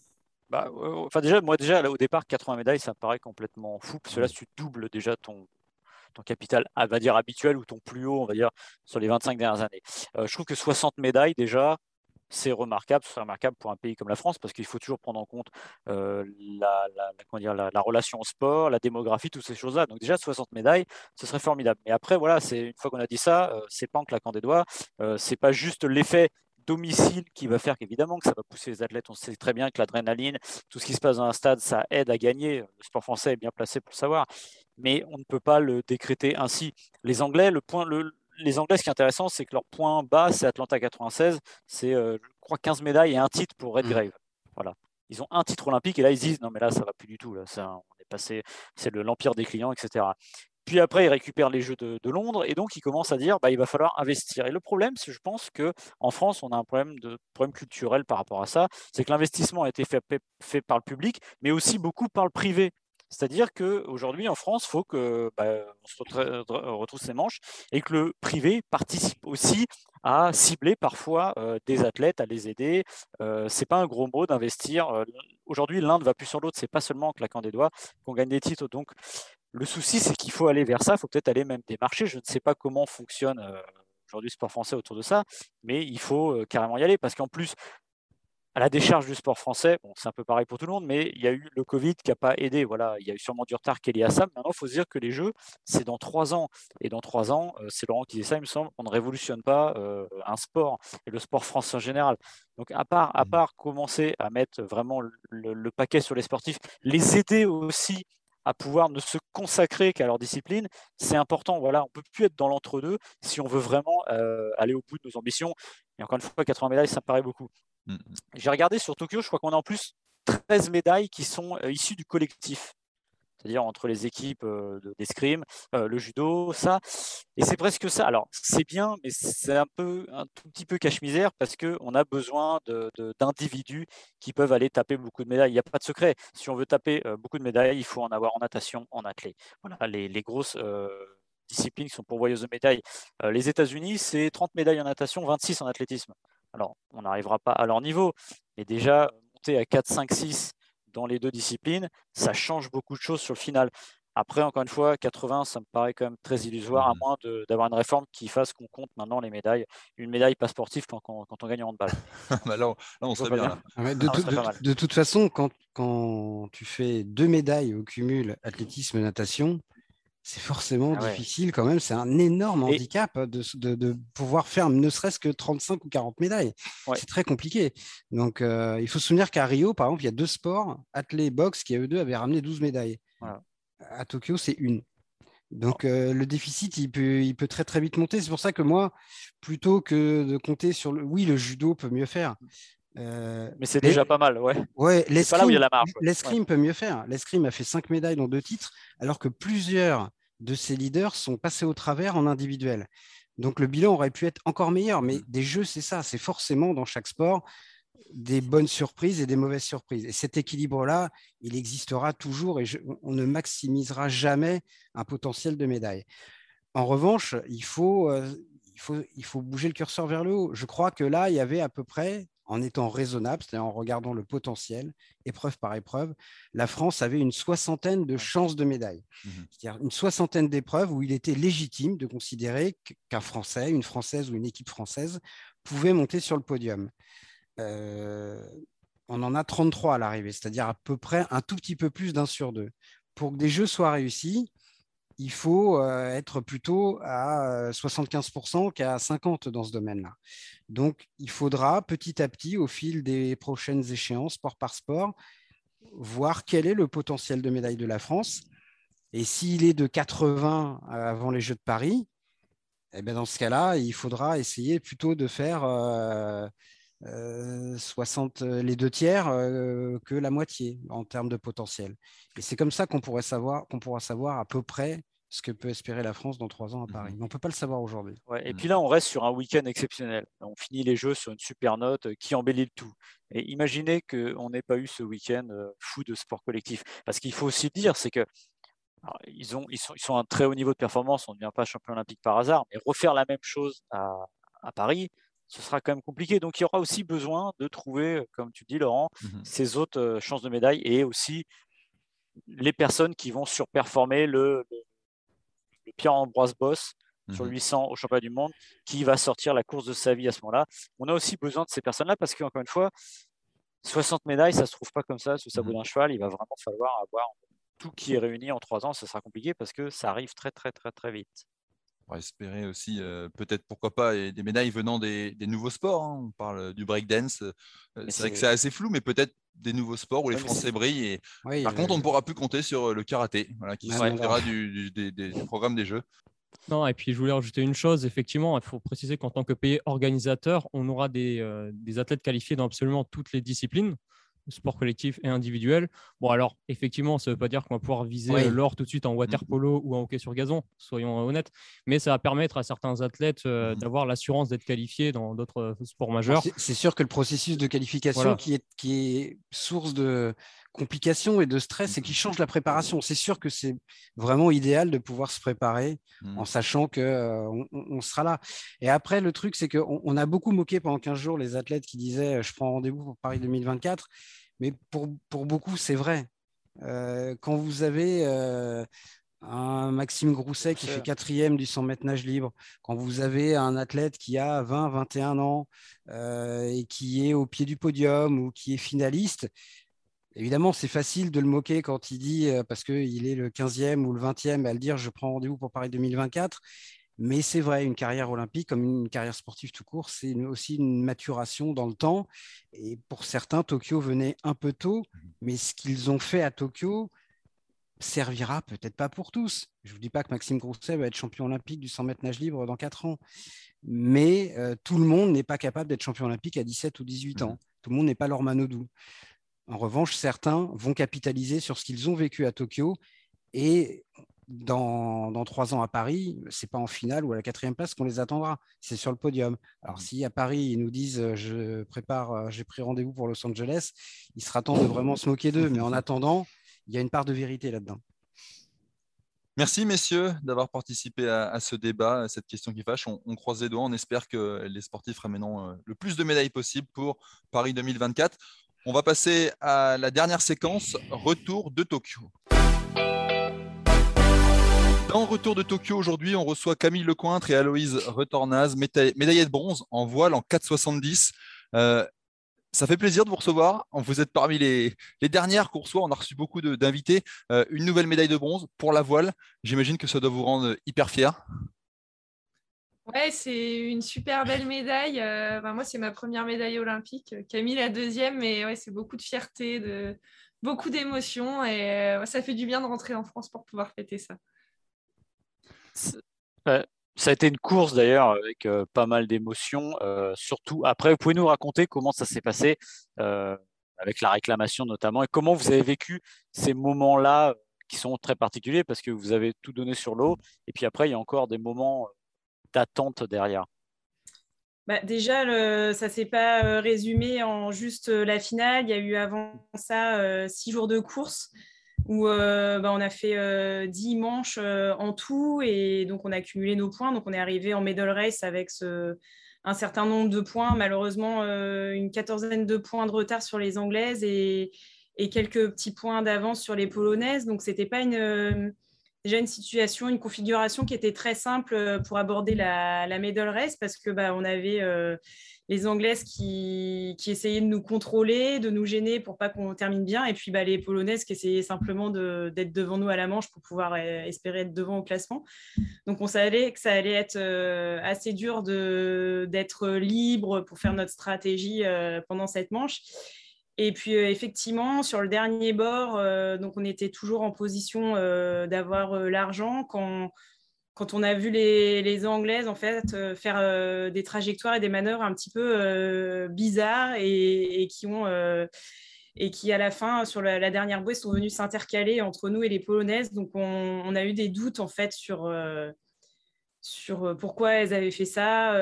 Bah, enfin déjà, moi déjà au départ 80 médailles, ça me paraît complètement fou parce que là tu doubles déjà ton ton capital, on va dire habituel ou ton plus haut, on va dire sur les 25 dernières années. Euh, je trouve que 60 médailles déjà, c'est remarquable, c'est remarquable pour un pays comme la France parce qu'il faut toujours prendre en compte euh, la, dire, la, relation au sport, la démographie, toutes ces choses-là. Donc déjà 60 médailles, ce serait formidable. Mais après voilà, c'est une fois qu'on a dit ça, euh, c'est pas en claquant des doigts, c'est pas juste l'effet domicile qui va faire qu'évidemment que ça va pousser les athlètes. On sait très bien que l'adrénaline, tout ce qui se passe dans un stade, ça aide à gagner. Le sport français est bien placé pour le savoir, mais on ne peut pas le décréter ainsi. Les Anglais, le point, les Anglais, ce qui est intéressant, c'est que leur point bas, c'est Atlanta 96, c'est, euh, je crois, 15 médailles et un titre pour Redgrave. Mmh. Voilà. Ils ont un titre olympique et là, ils disent non, mais là, ça va plus du tout. Là, on est passé, c'est l'empire des clients, etc. Puis après, il récupère les Jeux de, Londres et donc il commence à dire bah, il va falloir investir. Et le problème, c'est je pense qu'en France, on a un problème, de, problème culturel par rapport à ça. C'est que l'investissement a été fait, par le public, mais aussi beaucoup par le privé. C'est-à-dire qu'aujourd'hui, en France, il faut qu'on bah, se retrouve ses manches et que le privé participe aussi à cibler parfois euh, des athlètes, à les aider. Euh, c'est pas un gros mot d'investir. Euh, aujourd'hui, l'un ne va plus sur l'autre. C'est pas seulement en claquant des doigts qu'on gagne des titres. Donc, le souci, c'est qu'il faut aller vers ça, il faut peut-être aller même démarcher. Je ne sais pas comment fonctionne euh, aujourd'hui le sport français autour de ça, mais il faut euh, carrément y aller parce qu'en plus, à la décharge du sport français, bon, c'est un peu pareil pour tout le monde, mais il y a eu le Covid qui n'a pas aidé. Voilà, il y a eu sûrement du retard qui est lié à ça. Maintenant, il faut se dire que les Jeux, c'est dans trois ans. Et dans trois ans, euh, c'est Laurent qui dit ça, il me semble, on ne révolutionne pas un sport et le sport français en général. Donc, à part, à mmh. part commencer à mettre vraiment le paquet sur les sportifs, les aider aussi à pouvoir ne se consacrer qu'à leur discipline, c'est important. Voilà, on ne peut plus être dans l'entre-deux si on veut vraiment euh, aller au bout de nos ambitions. Et encore une fois, 80 médailles, ça me paraît beaucoup. Mmh, mmh. J'ai regardé sur Tokyo, je crois qu'on a en plus 13 médailles qui sont euh, issues du collectif c'est-à-dire entre les équipes euh, d'escrime, euh, le judo, ça. Et c'est presque ça. Alors, c'est bien, mais c'est un peu un tout petit peu cache-misère parce qu'on a besoin d'individus qui peuvent aller taper beaucoup de médailles. Il n'y a pas de secret. Si on veut taper euh, beaucoup de médailles, il faut en avoir en natation, en athlée. Voilà, les, grosses disciplines qui sont pourvoyeuses de médailles. les États-Unis, c'est 30 médailles en natation, 26 en athlétisme. Alors, on n'arrivera pas à leur niveau, mais déjà, monter à 4, 5, 6 dans les deux disciplines, ça change beaucoup de choses sur le final. Après, encore une fois, 80, ça me paraît quand même très illusoire, à mmh. moins d'avoir une réforme qui fasse qu'on compte maintenant les médailles. Une médaille pas sportive quand, quand, on gagne en handball. bah là, on serait bien. de, toute façon, quand, quand tu fais deux médailles au cumul athlétisme, natation, c'est forcément ah difficile quand même. C'est un énorme handicap de, pouvoir faire ne serait-ce que 35 ou 40 médailles. C'est très compliqué. Donc, euh, il faut se souvenir qu'à Rio, par exemple, il y a deux sports, athlé et boxe, qui à eux deux avaient ramené 12 médailles. À Tokyo, c'est une. Donc, euh, le déficit, il peut, il peut très très vite monter. C'est pour ça que moi, plutôt que de compter sur le. Oui, le judo peut mieux faire. Euh, mais c'est déjà pas mal, ouais. Ouais, l'escrime peut mieux faire. L'escrime a fait cinq médailles dans deux titres, alors que plusieurs de ses leaders sont passés au travers en individuel. Donc le bilan aurait pu être encore meilleur, mais mm. des jeux, c'est ça, c'est forcément dans chaque sport des bonnes surprises et des mauvaises surprises. Et cet équilibre-là, il existera toujours et on ne maximisera jamais un potentiel de médaille. En revanche, il faut, euh, il, faut, il faut bouger le curseur vers le haut. Je crois que là, il y avait à peu près en étant raisonnable, c'est-à-dire en regardant le potentiel, épreuve par épreuve, la France avait une soixantaine de chances de médaille. Mmh c'est-à-dire une soixantaine d'épreuves où il était légitime de considérer qu'un Français, une Française ou une équipe française pouvait monter sur le podium. Euh, on en a 33 à l'arrivée, c'est-à-dire à peu près un tout petit peu plus d'un sur deux. Pour que des jeux soient réussis, il faut euh, être plutôt à 75% euh, qu'à 50% dans ce domaine-là. Donc, il faudra petit à petit, au fil des prochaines échéances, sport par sport, voir quel est le potentiel de médaille de la France. Et s'il est de 80 avant les Jeux de Paris, eh bien dans ce cas-là, il faudra essayer plutôt de faire 60, euh, les deux tiers que la moitié en termes de potentiel. Et c'est comme ça qu'on pourrait savoir, qu'on pourra savoir à peu près ce que peut espérer la France dans trois ans à Paris. Mmh Mais on ne peut pas le savoir aujourd'hui. et mmh. puis là, on reste sur un week-end exceptionnel. On finit les Jeux sur une super note euh, qui embellit le tout. Et imaginez qu'on n'ait pas eu ce week-end euh, fou de sport collectif. Parce qu'il faut aussi dire, c'est que ils, ont, ils, sont, ils sont à un très haut niveau de performance. On ne devient pas champion olympique par hasard. Mais refaire la même chose à, à Paris, ce sera quand même compliqué. Donc, il y aura aussi besoin de trouver, comme tu dis, Laurent, mmh ces autres euh, chances de médaille et aussi les personnes qui vont surperformer le, le Pierre-Ambroise Boss sur 800 mhm. au championnat du monde, qui va sortir la course de sa vie à ce moment-là. On a aussi besoin de ces personnes-là parce qu'encore une fois, 60 médailles, ça ne se trouve pas comme ça sous sa bout mhm. d'un cheval. Il va vraiment falloir avoir tout qui est réuni en trois ans. Ça sera compliqué parce que ça arrive très, très, très, très vite. On va espérer aussi, euh, peut-être pourquoi pas, des médailles venant des, nouveaux sports. Hein. On parle du breakdance. Euh, c'est vrai que c'est assez flou, mais peut-être des nouveaux sports où les Français brillent. Et... Par contre, on ne pourra plus compter sur euh, le karaté, voilà, qui sortira du, des, programmes des Jeux. Non, et puis je voulais rajouter une chose. Effectivement, il faut préciser qu'en tant que pays organisateur, on aura des, des athlètes qualifiés dans absolument toutes les disciplines sport collectif et individuel. Bon, alors, effectivement, ça ne veut pas dire qu'on va pouvoir viser l'or tout de suite en water mm. polo ou en hockey sur gazon, soyons honnêtes, mais ça va permettre à certains athlètes euh, mm. d'avoir l'assurance d'être qualifiés dans d'autres euh, sports majeurs. C'est sûr que le processus de qualification qui, est, qui est source de complications et de stress et qui change la préparation. C'est sûr que c'est vraiment idéal de pouvoir se préparer en sachant qu'on euh, on sera là. Et après, le truc, c'est qu'on on a beaucoup moqué pendant 15 jours les athlètes qui disaient je prends rendez-vous pour Paris 2024. Mais pour, pour beaucoup, c'est vrai. Euh, quand vous avez euh, un Maxime Grousset qui fait quatrième du 100 mètres nage libre, quand vous avez un athlète qui a 20, 21 ans et qui est au pied du podium ou qui est finaliste, Évidemment, c'est facile de le moquer quand il dit, parce qu'il est le 15e ou le 20e, à le dire je prends rendez-vous pour Paris 2024. Mais c'est vrai, une carrière olympique, comme une carrière sportive tout court, c'est aussi une maturation dans le temps. Et pour certains, Tokyo venait un peu tôt, mais ce qu'ils ont fait à Tokyo servira peut-être pas pour tous. Je ne vous dis pas que Maxime Grousset va être champion olympique du 100 mètres nage libre dans 4 ans, mais euh, tout le monde n'est pas capable d'être champion olympique à 17 ou 18 ans. Tout le monde n'est pas Laure Manodou. En revanche, certains vont capitaliser sur ce qu'ils ont vécu à Tokyo et dans, trois ans à Paris, ce n'est pas en finale ou à la quatrième place qu'on les attendra, c'est sur le podium. Alors mmh. si à Paris, ils nous disent euh, je prépare, euh, j'ai pris rendez-vous pour Los Angeles, il sera temps de vraiment se moquer d'eux. Mais en attendant, il y a une part de vérité là-dedans. Merci messieurs d'avoir participé à, ce débat, à cette question qui fâche. On, on, croise les doigts, on espère que les sportifs ramèneront euh, le plus de médailles possible pour Paris 2024 On va passer à la dernière séquence, retour de Tokyo. Dans Retour de Tokyo, aujourd'hui, on reçoit Camille Lecointre et Aloïse Retornaz, médaillée de bronze en voile en 4,70. Euh, ça fait plaisir de vous recevoir. Vous êtes parmi les, dernières qu'on reçoit. On a reçu beaucoup d'invités. Euh, une nouvelle médaille de bronze pour la voile. J'imagine que ça doit vous rendre hyper fier. Ouais, c'est une super belle médaille. Euh, moi, c'est ma première médaille olympique. Camille, la deuxième. Mais ouais, c'est beaucoup de fierté, beaucoup d'émotions. Et ça fait du bien de rentrer en France pour pouvoir fêter ça. Ça a été une course d'ailleurs avec euh, pas mal d'émotions. Euh, surtout après, vous pouvez nous raconter comment ça s'est passé euh, avec la réclamation notamment et comment vous avez vécu ces moments-là qui sont très particuliers parce que vous avez tout donné sur l'eau et puis après il y a encore des moments d'attente derrière. Bah, déjà, ça ne s'est pas résumé en juste la finale. Il y a eu avant ça six jours de course où euh, bah, on a fait euh, 10 manches euh, en tout et donc on a accumulé nos points. Donc on est arrivé en medal race avec un certain nombre de points, malheureusement euh, une quatorzaine de points de retard sur les Anglaises et, et quelques petits points d'avance sur les Polonaises. Donc c'était pas une, déjà une situation, une configuration qui était très simple pour aborder la, la medal race parce que bah, on avait les Anglaises qui, essayaient de nous contrôler, de nous gêner pour pas qu'on termine bien, et puis bah, les Polonaises qui essayaient simplement d'être devant nous à la manche pour pouvoir euh, espérer être devant au classement. Donc on savait que ça allait être euh, assez dur d'être libre pour faire notre stratégie euh, pendant cette manche. Et puis effectivement, sur le dernier bord, donc on était toujours en position d'avoir l'argent quand quand on a vu les, Anglaises en fait euh, faire euh, des trajectoires et des manœuvres un petit peu euh, bizarres et, qui ont et qui à la fin sur la, dernière bouée sont venus s'intercaler entre nous et les Polonaises. Donc on, a eu des doutes en fait sur sur pourquoi elles avaient fait ça,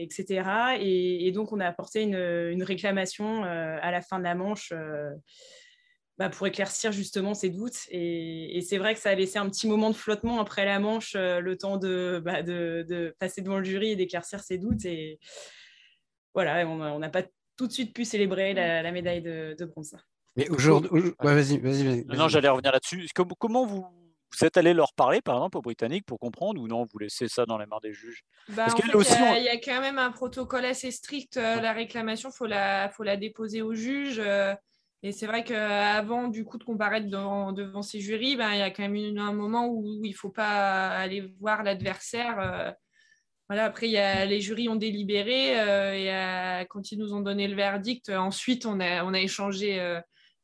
etc. Et, donc on a apporté une, une réclamation à la fin de la manche bah, pour éclaircir justement ses doutes. Et, c'est vrai que ça a laissé un petit moment de flottement après la manche, euh, le temps bah, de, de, passer devant le jury et d'éclaircir ses doutes. Et voilà, on n'a pas tout de suite pu célébrer la, médaille de, bronze. Mais aujourd'hui, vas-y, vas-y. non, j'allais revenir là-dessus. Comment vous, vous êtes allé leur parler, par exemple, aux Britanniques pour comprendre ou non, vous laissez ça dans les mains des juges? Bah, il y, a quand même un protocole assez strict. Euh, la réclamation, il faut la, faut la déposer au juge. Euh, et c'est vrai qu'avant du coup de comparaître devant ces jurys, ben, il y a quand même un moment où, il ne faut pas aller voir l'adversaire. Euh, voilà, après, y a, les jurys ont délibéré et quand ils nous ont donné le verdict, ensuite on a, on a échangé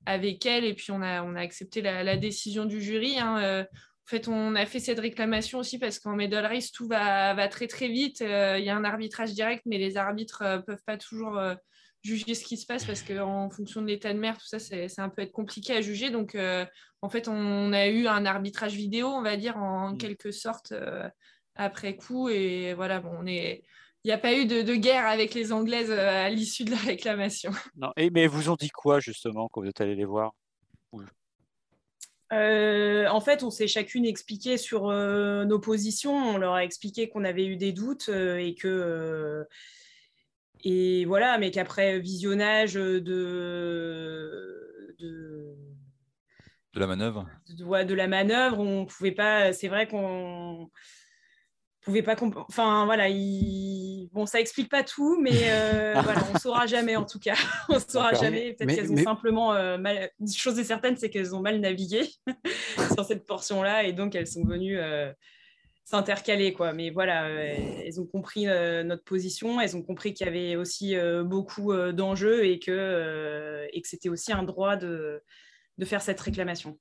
avec elle et puis on a, on a accepté la, décision du jury. Hein, en fait, on a fait cette réclamation aussi parce qu'en medal race, tout va, va très très vite. Il y a un arbitrage direct, mais les arbitres ne peuvent pas toujours juger ce qui se passe parce qu'en fonction de l'état de mer, tout ça, c'est un peu être compliqué à juger. Donc, euh, en fait, on a eu un arbitrage vidéo, on va dire, en mm. quelque sorte, euh, après coup. Et voilà, bon, on est. Il n'y a pas eu de, guerre avec les Anglaises euh, à l'issue de la réclamation. Non, et, mais vous ont dit quoi, justement, quand vous êtes allé les voir? En fait, on s'est chacune expliqué sur nos positions. On leur a expliqué qu'on avait eu des doutes et que et voilà, mais qu'après visionnage de, de, la manœuvre, de, de la manœuvre, on pouvait pas. C'est vrai qu'on pouvait pas. Enfin voilà, il... bon, ça explique pas tout, mais euh, voilà, on saura jamais en tout cas. on saura jamais. Peut-être qu'elles ont simplement euh, mal. Une chose est certaine, c'est qu'elles ont mal navigué sur cette portion-là, et donc elles sont venues. Euh, s'intercaler quoi mais voilà elles ont compris notre position elles ont compris qu'il y avait aussi beaucoup d'enjeux et que et que c'était aussi un droit de, de faire cette réclamation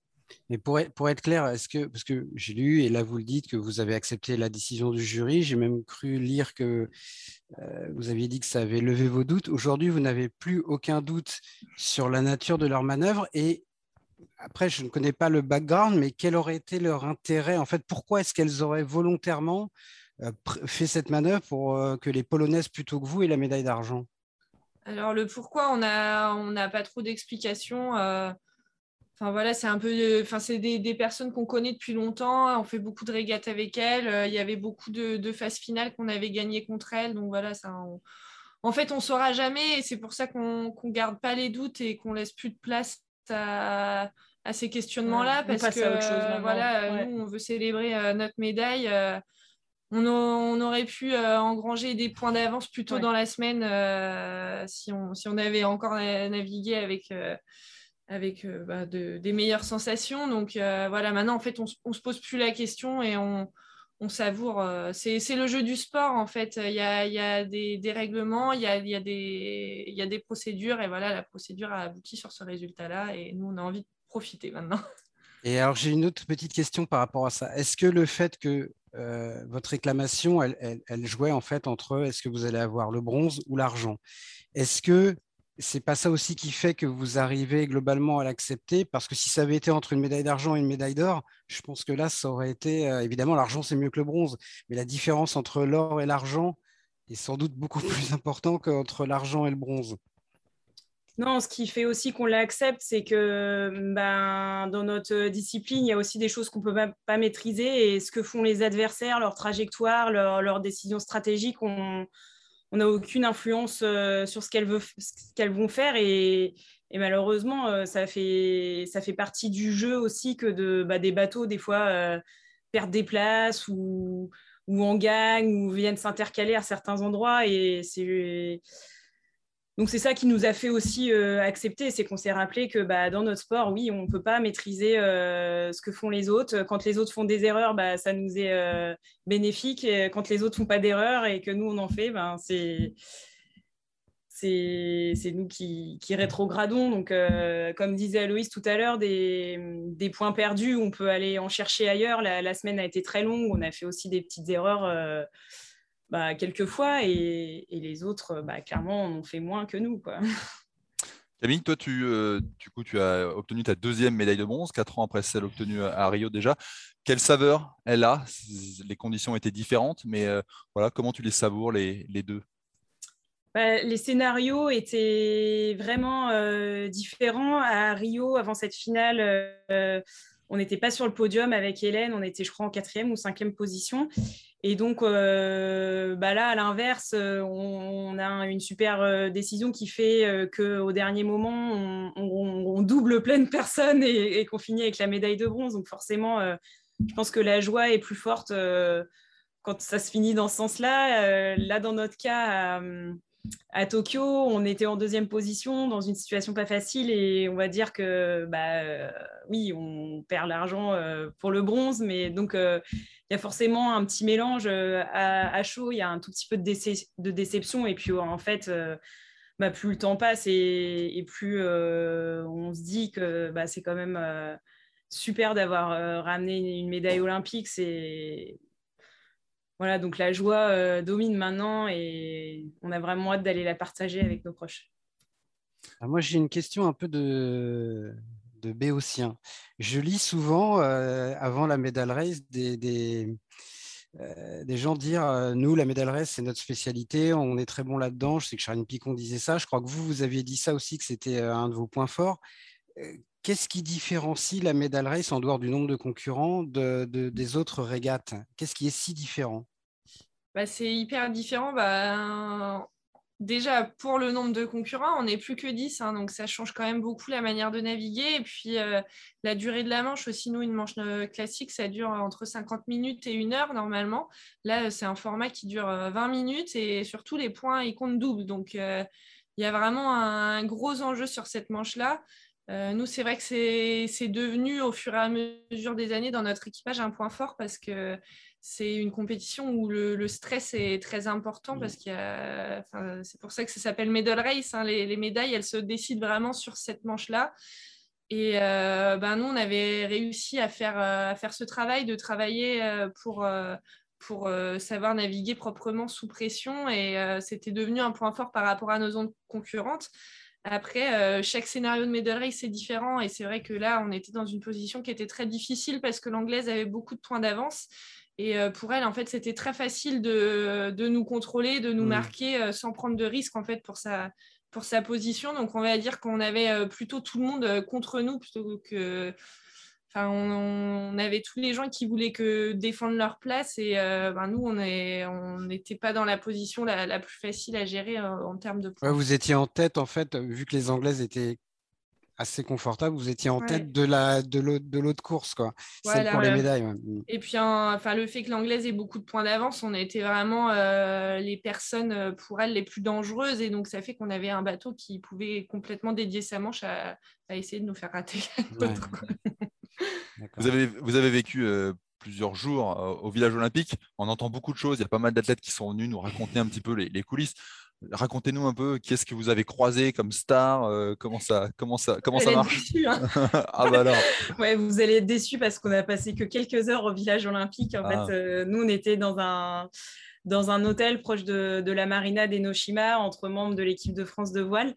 mais pour être, clair, est-ce que, parce que j'ai lu, et là vous le dites, que vous avez accepté la décision du jury, j'ai même cru lire que vous aviez dit que ça avait levé vos doutes. Aujourd'hui, vous n'avez plus aucun doute sur la nature de leur manœuvre et après, je ne connais pas le background, mais quel aurait été leur intérêt? En fait, pourquoi est-ce qu'elles auraient volontairement euh, fait cette manœuvre pour euh, que les Polonaises plutôt que vous aient la médaille d'argent? Alors, le pourquoi, on n'a pas trop d'explications. Euh, enfin voilà, c'est un peu, enfin c'est des, personnes qu'on connaît depuis longtemps. On fait beaucoup de régates avec elles. Il y avait beaucoup de, phases finales qu'on avait gagnées contre elles. Donc voilà, ça, en fait, on ne saura jamais et c'est pour ça qu'on ne garde pas les doutes et qu'on laisse plus de place à, ces questionnements-là parce que voilà, nous, on veut célébrer notre médaille on, aurait pu euh, engranger des points d'avance plus tôt dans la semaine euh, si, on, si, on, avait encore navigué avec, euh, avec bah, des meilleures sensations. Donc voilà, maintenant, en fait, on ne se pose plus la question et on, savoure. C'est le jeu du sport, en fait. Il y a, des, règlements, il y a, des, procédures et voilà, la procédure a abouti sur ce résultat-là et nous, on a envie de profiter maintenant. Et alors, j'ai une autre petite question par rapport à ça. Est-ce que le fait que euh, votre réclamation, elle, jouait en fait entre est-ce que vous allez avoir le bronze ou l'argent? Est-ce que c'est pas ça aussi qui fait que vous arrivez globalement à l'accepter? Parce que si ça avait été entre une médaille d'argent et une médaille d'or, je pense que là, ça aurait été euh, évidemment l'argent c'est mieux que le bronze, mais la différence entre l'or et l'argent est sans doute beaucoup plus important qu'entre l'argent et le bronze. Non, ce qui fait aussi qu'on l'accepte, c'est que ben, dans notre discipline, il y a aussi des choses qu'on ne peut pas, maîtriser. Et ce que font les adversaires, leur trajectoire, leurs décisions stratégiques, on n'a aucune influence euh, sur ce qu'elles vont faire. Et, malheureusement, euh, ça fait, ça fait partie du jeu aussi que bah, des bateaux, des fois, euh, perdent des places ou, ou en gagnent ou viennent s'intercaler à certains endroits. Et c'est donc c'est ça qui nous a fait aussi euh, accepter, c'est qu'on s'est rappelé que bah, dans notre sport, oui, on ne peut pas maîtriser euh, ce que font les autres. Quand les autres font des erreurs, bah, ça nous est euh, bénéfique. Quand les autres font pas d'erreurs et que nous, on en fait, ben, c'est nous qui, rétrogradons. Donc, comme disait Aloïs tout à l'heure, des, points perdus, on peut aller en chercher ailleurs. La, semaine a été très longue, on a fait aussi des petites erreurs bah, quelques fois et, les autres, bah, clairement, en ont fait moins que nous. Quoi. Camille, toi, tu, euh, du coup, tu as obtenu ta deuxième médaille de bronze, quatre ans après celle obtenue à Rio déjà. Quelle saveur elle a? Les conditions étaient différentes, mais euh, voilà, comment tu les savoures les, les deux? Bah, les scénarios étaient vraiment euh, différents. À Rio, avant cette finale, on n'était pas sur le podium avec Hélène, on était, je crois, en quatrième ou cinquième position. Et donc, euh, bah là, à l'inverse, euh, on, a une super euh, décision qui fait qu'au dernier moment, on, double plein de personnes et, qu'on finit avec la médaille de bronze. Donc, forcément, je pense que la joie est plus forte quand ça se finit dans ce sens-là. là, dans notre cas, à Tokyo, on était en deuxième position dans une situation pas facile et on va dire que bah, oui, on perd l'argent pour le bronze, mais donc il y a forcément un petit mélange euh, à, chaud, il y a un tout petit peu de, déception. Et puis, en fait, euh, bah, plus le temps passe et, plus euh, on se dit que bah, c'est quand même super d'avoir ramené une médaille olympique. C'est voilà, donc la joie domine maintenant et on a vraiment hâte d'aller la partager avec nos proches. moi, j'ai une question un peu de, de Béotien. Je lis souvent, euh, avant la médaille race, euh, des gens dire euh, Nous, la médaille race, c'est notre spécialité, on est très bon là-dedans. Je sais que Charline Picon disait ça. Je crois que vous, vous aviez dit ça aussi, que c'était un de vos points forts. Qu'est-ce qui différencie la médaille race en dehors du nombre de concurrents de, des autres régates? Qu'est-ce qui est si différent? Bah, c'est hyper différent. Bah, déjà, pour le nombre de concurrents, on n'est plus que 10, hein, donc ça change quand même beaucoup la manière de naviguer. Et puis, euh, la durée de la manche aussi, nous, une manche euh, classique, ça dure entre 50 minutes et une heure normalement. Là, c'est un format qui dure 20 euh, minutes et surtout, les points, ils comptent double. Donc, il y a vraiment un, gros enjeu sur cette manche-là. Nous, c'est vrai que c'est devenu au fur et à mesure des années dans notre équipage un point fort parce que c'est une compétition où le, stress est très important parce qu'il c'est pour ça que ça s'appelle medal race. Hein. Les, médailles, elles se décident vraiment sur cette manche-là. Et euh, ben nous, on avait réussi à faire, euh, à faire ce travail, de travailler euh, pour, pour savoir naviguer proprement sous pression. Et c'était devenu un point fort par rapport à nos zones concurrentes. Après, chaque scénario de medal race est différent. Et c'est vrai que là, on était dans une position qui était très difficile parce que l'anglaise avait beaucoup de points d'avance. Et euh, pour elle, en fait, c'était très facile de, nous contrôler, de nous mm. marquer euh, sans prendre de risque, en fait, pour sa, pour sa position. Donc, on va dire qu'on avait euh, plutôt tout le monde contre nous plutôt que. Enfin, on, avait tous les gens qui voulaient que défendre leur place et ben, nous, on n'était on pas dans la position la, plus facile à gérer en termes de points. vous étiez en tête, en fait, vu que les Anglaises étaient assez confortable. Vous étiez en tête de la de l'autre course, quoi. Celle pour les médailles. Mm. Et puis, enfin, le fait que l'anglaise ait beaucoup de points d'avance, on a été vraiment euh, les personnes euh, pour elle les plus dangereuses, et donc ça fait qu'on avait un bateau qui pouvait complètement dédier sa manche à, essayer de nous faire rater. vous avez vous avez vécu. Euh, plusieurs jours au village olympique. On entend beaucoup de choses. Il y a pas mal d'athlètes qui sont venus nous raconter un petit peu les coulisses. Racontez-nous un peu qu'est-ce que vous avez croisé comme star, euh, comment ça, comment ça, comment ça marche. hein. ah bah alors. Ouais, vous allez être déçus parce qu'on a passé que quelques heures au village olympique. En fait, ah. euh, nous on était dans un dans un hôtel proche de, de la marina d'Enoshima entre membres de l'équipe de France de voile.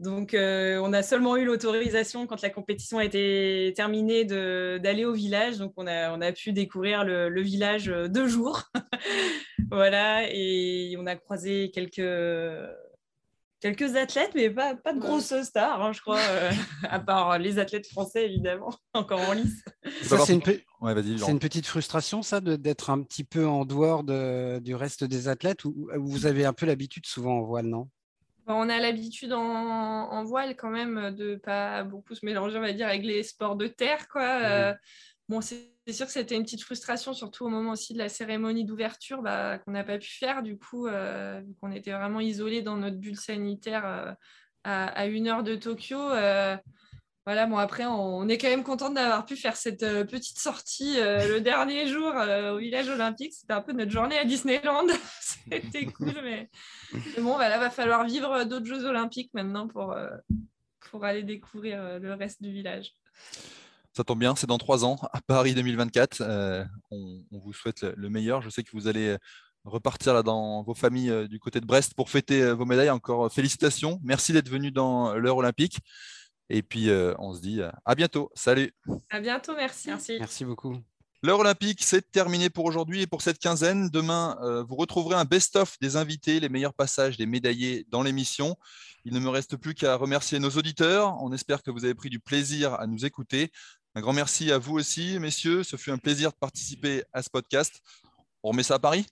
Donc, euh, on a seulement eu l'autorisation quand la compétition a été terminée d'aller au village. Donc, on a, on a pu découvrir le, village euh, deux jours. voilà, et on a croisé quelques, quelques athlètes, mais pas, pas de grosses stars, hein, je crois, euh, à part les athlètes français, évidemment, encore en lice. c'est une, une, petite frustration, ça, d'être un petit peu en dehors de, du reste des athlètes, ou vous avez un peu l'habitude souvent en voile, non? On a l'habitude en, voile quand même de pas beaucoup se mélanger, on va dire, avec les sports de terre. Quoi. Euh, bon, c'est sûr que c'était une petite frustration, surtout au moment aussi de la cérémonie d'ouverture bah, qu'on n'a pas pu faire. Du coup, euh, qu'on était vraiment isolés dans notre bulle sanitaire euh, à, une heure de Tokyo. Voilà, bon, après, on, est quand même content d'avoir pu faire cette petite sortie le dernier jour au village olympique. C'était un peu notre journée à Disneyland. C'était cool, mais bon, bah, là, va falloir vivre d'autres Jeux Olympiques maintenant pour, euh, aller découvrir euh, le reste du village. Ça tombe bien, c'est dans trois ans, à Paris 2024. Euh, on, vous souhaite le, meilleur. Je sais que vous allez repartir dans vos familles du côté de Brest pour fêter vos médailles. Encore félicitations. Merci d'être venu dans l'heure olympique. Et puis, on se dit à bientôt. Salut. À bientôt, merci. Merci, merci beaucoup. L'heure olympique, c'est terminé pour aujourd'hui et pour cette quinzaine. Demain, euh, vous retrouverez un best-of des invités, les meilleurs passages des médaillés dans l'émission. Il ne me reste plus qu'à remercier nos auditeurs. On espère que vous avez pris du plaisir à nous écouter. Un grand merci à vous aussi, messieurs. Ce fut un plaisir de participer à ce podcast. On remet ça à Paris?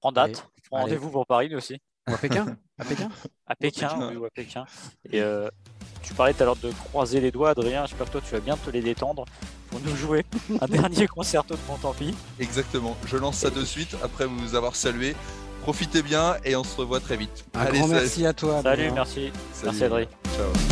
En date. Rendez-vous pour Paris, nous aussi. à Pékin? À Pékin? À Pékin, oui, ou à Pékin. Et euh, tu parlais tout à l'heure de croiser les doigts, Adrien. J'espère que toi, tu vas bien te les détendre pour nous jouer un dernier concerto de Montampi. Exactement. Je lance ça de suite après vous avoir salué. Profitez bien et on se revoit très vite. Un grand merci à toi. Salut, merci. Merci, Adrien. Ciao.